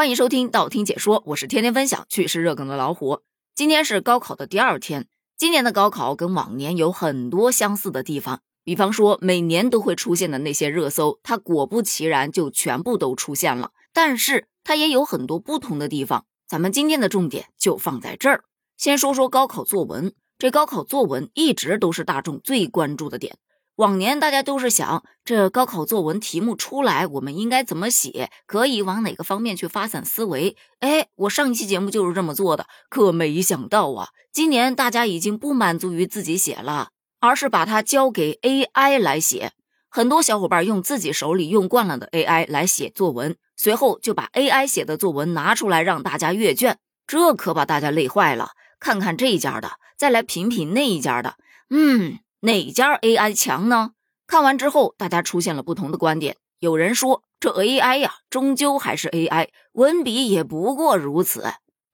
欢迎收听道听解说，我是天天分享趣事热梗的老虎。今天是高考的第二天，今年的高考跟往年有很多相似的地方，比方说每年都会出现的那些热搜，它果不其然就全部都出现了。但是它也有很多不同的地方，咱们今天的重点就放在这儿。先说说高考作文，这高考作文一直都是大众最关注的点。往年大家都是想，这高考作文题目出来，我们应该怎么写，可以往哪个方面去发散思维？哎，我上一期节目就是这么做的。可没想到啊，今年大家已经不满足于自己写了，而是把它交给 AI 来写。很多小伙伴用自己手里用惯了的 AI 来写作文，随后就把 AI 写的作文拿出来让大家阅卷，这可把大家累坏了。看看这一家的，再来品品那一家的，嗯。哪家 AI 强呢？看完之后，大家出现了不同的观点。有人说，这 AI 呀，终究还是 AI，文笔也不过如此。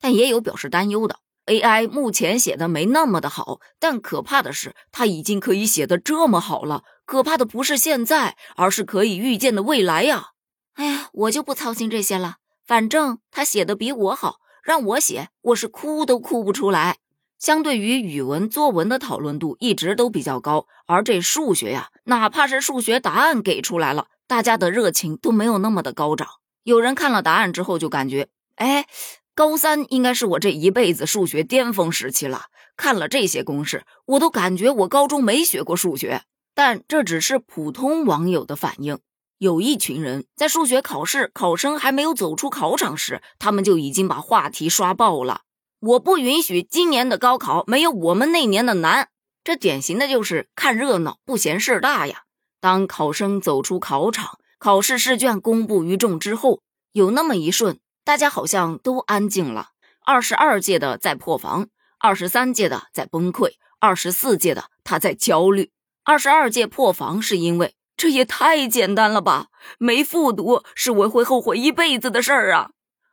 但也有表示担忧的，AI 目前写的没那么的好，但可怕的是，它已经可以写的这么好了。可怕的不是现在，而是可以预见的未来呀！哎呀，我就不操心这些了，反正他写的比我好，让我写，我是哭都哭不出来。相对于语文作文的讨论度一直都比较高，而这数学呀，哪怕是数学答案给出来了，大家的热情都没有那么的高涨。有人看了答案之后就感觉，哎，高三应该是我这一辈子数学巅峰时期了。看了这些公式，我都感觉我高中没学过数学。但这只是普通网友的反应，有一群人在数学考试考生还没有走出考场时，他们就已经把话题刷爆了。我不允许今年的高考没有我们那年的难，这典型的就是看热闹不嫌事大呀。当考生走出考场，考试试卷公布于众之后，有那么一瞬，大家好像都安静了。二十二届的在破防，二十三届的在崩溃，二十四届的他在焦虑。二十二届破防是因为这也太简单了吧，没复读是我会后悔一辈子的事儿啊。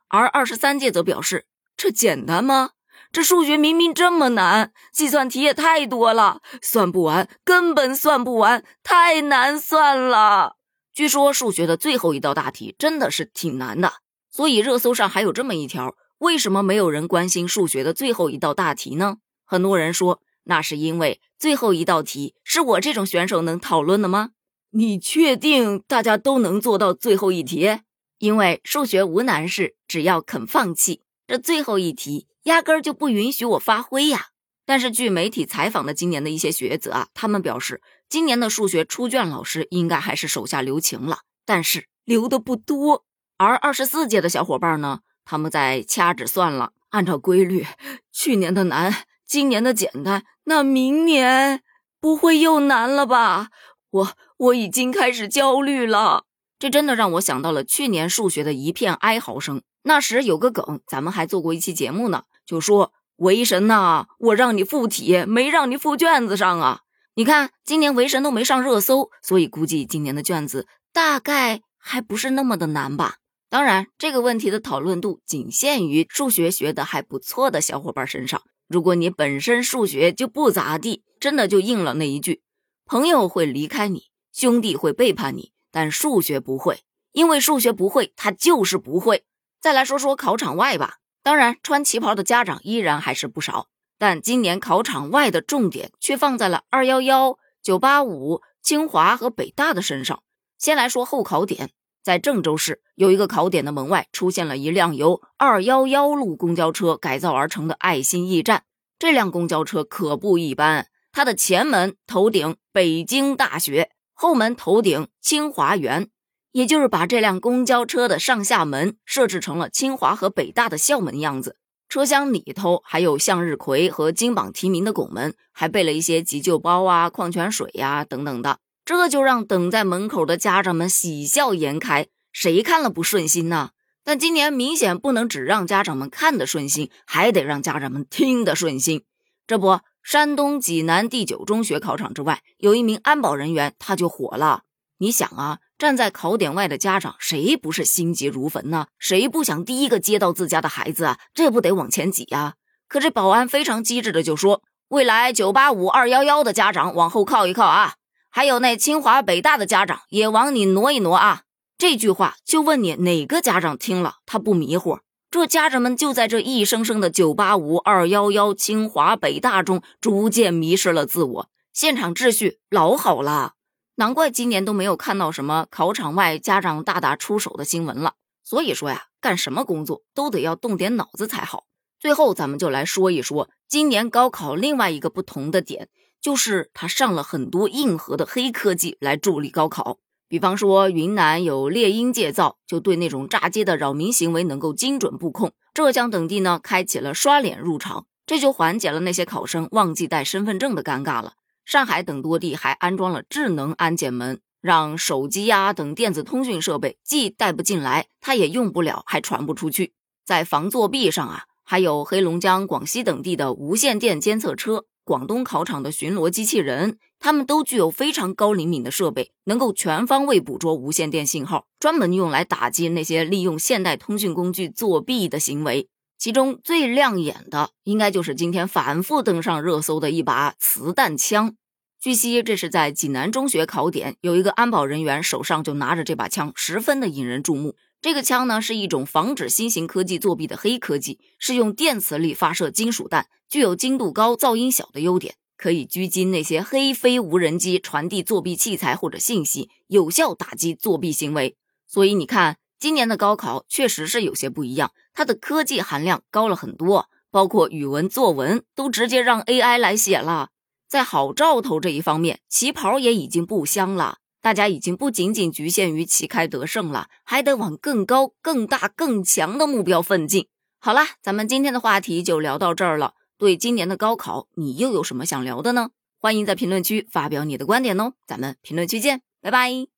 而二十三届则表示。这简单吗？这数学明明这么难，计算题也太多了，算不完，根本算不完，太难算了。据说数学的最后一道大题真的是挺难的，所以热搜上还有这么一条：为什么没有人关心数学的最后一道大题呢？很多人说，那是因为最后一道题是我这种选手能讨论的吗？你确定大家都能做到最后一题？因为数学无难事，只要肯放弃。这最后一题压根儿就不允许我发挥呀！但是据媒体采访的今年的一些学子啊，他们表示，今年的数学出卷老师应该还是手下留情了，但是留的不多。而二十四届的小伙伴呢，他们在掐指算了，按照规律，去年的难，今年的简单，那明年不会又难了吧？我我已经开始焦虑了，这真的让我想到了去年数学的一片哀嚎声。那时有个梗，咱们还做过一期节目呢，就说维神呐，我让你附体，没让你附卷子上啊。你看今年维神都没上热搜，所以估计今年的卷子大概还不是那么的难吧。当然，这个问题的讨论度仅限于数学学的还不错的小伙伴身上。如果你本身数学就不咋地，真的就应了那一句：朋友会离开你，兄弟会背叛你，但数学不会，因为数学不会，它就是不会。再来说说考场外吧，当然穿旗袍的家长依然还是不少，但今年考场外的重点却放在了二幺幺、九八五、清华和北大的身上。先来说后考点，在郑州市有一个考点的门外出现了一辆由二幺幺路公交车改造而成的爱心驿站，这辆公交车可不一般，它的前门头顶北京大学，后门头顶清华园。也就是把这辆公交车的上下门设置成了清华和北大的校门样子，车厢里头还有向日葵和金榜题名的拱门，还备了一些急救包啊、矿泉水呀等等的，这就让等在门口的家长们喜笑颜开，谁看了不顺心呢？但今年明显不能只让家长们看得顺心，还得让家长们听得顺心。这不，山东济南第九中学考场之外有一名安保人员，他就火了。你想啊。站在考点外的家长，谁不是心急如焚呢？谁不想第一个接到自家的孩子啊？这不得往前挤呀？可这保安非常机智的就说：“未来九八五二幺幺的家长往后靠一靠啊，还有那清华北大的家长也往你挪一挪啊。”这句话就问你哪个家长听了他不迷糊？这家长们就在这一声声的九八五、二幺幺、清华、北大中逐渐迷失了自我，现场秩序老好了，难怪今年都没有看到什么考场外家长大打出手的新闻了。所以说呀，干什么工作都得要动点脑子才好。最后，咱们就来说一说今年高考另外一个不同的点，就是它上了很多硬核的黑科技来助力高考。比方说，云南有猎鹰界造，就对那种炸街的扰民行为能够精准布控；浙江等地呢，开启了刷脸入场，这就缓解了那些考生忘记带身份证的尴尬了。上海等多地还安装了智能安检门。让手机呀等电子通讯设备既带不进来，它也用不了，还传不出去。在防作弊上啊，还有黑龙江、广西等地的无线电监测车，广东考场的巡逻机器人，它们都具有非常高灵敏的设备，能够全方位捕捉无线电信号，专门用来打击那些利用现代通讯工具作弊的行为。其中最亮眼的，应该就是今天反复登上热搜的一把磁弹枪。据悉，这是在济南中学考点，有一个安保人员手上就拿着这把枪，十分的引人注目。这个枪呢，是一种防止新型科技作弊的黑科技，是用电磁力发射金属弹，具有精度高、噪音小的优点，可以狙击那些黑飞无人机传递作弊器材或者信息，有效打击作弊行为。所以你看，今年的高考确实是有些不一样，它的科技含量高了很多，包括语文作文都直接让 AI 来写了。在好兆头这一方面，旗袍也已经不香了。大家已经不仅仅局限于旗开得胜了，还得往更高、更大、更强的目标奋进。好了，咱们今天的话题就聊到这儿了。对今年的高考，你又有什么想聊的呢？欢迎在评论区发表你的观点哦。咱们评论区见，拜拜。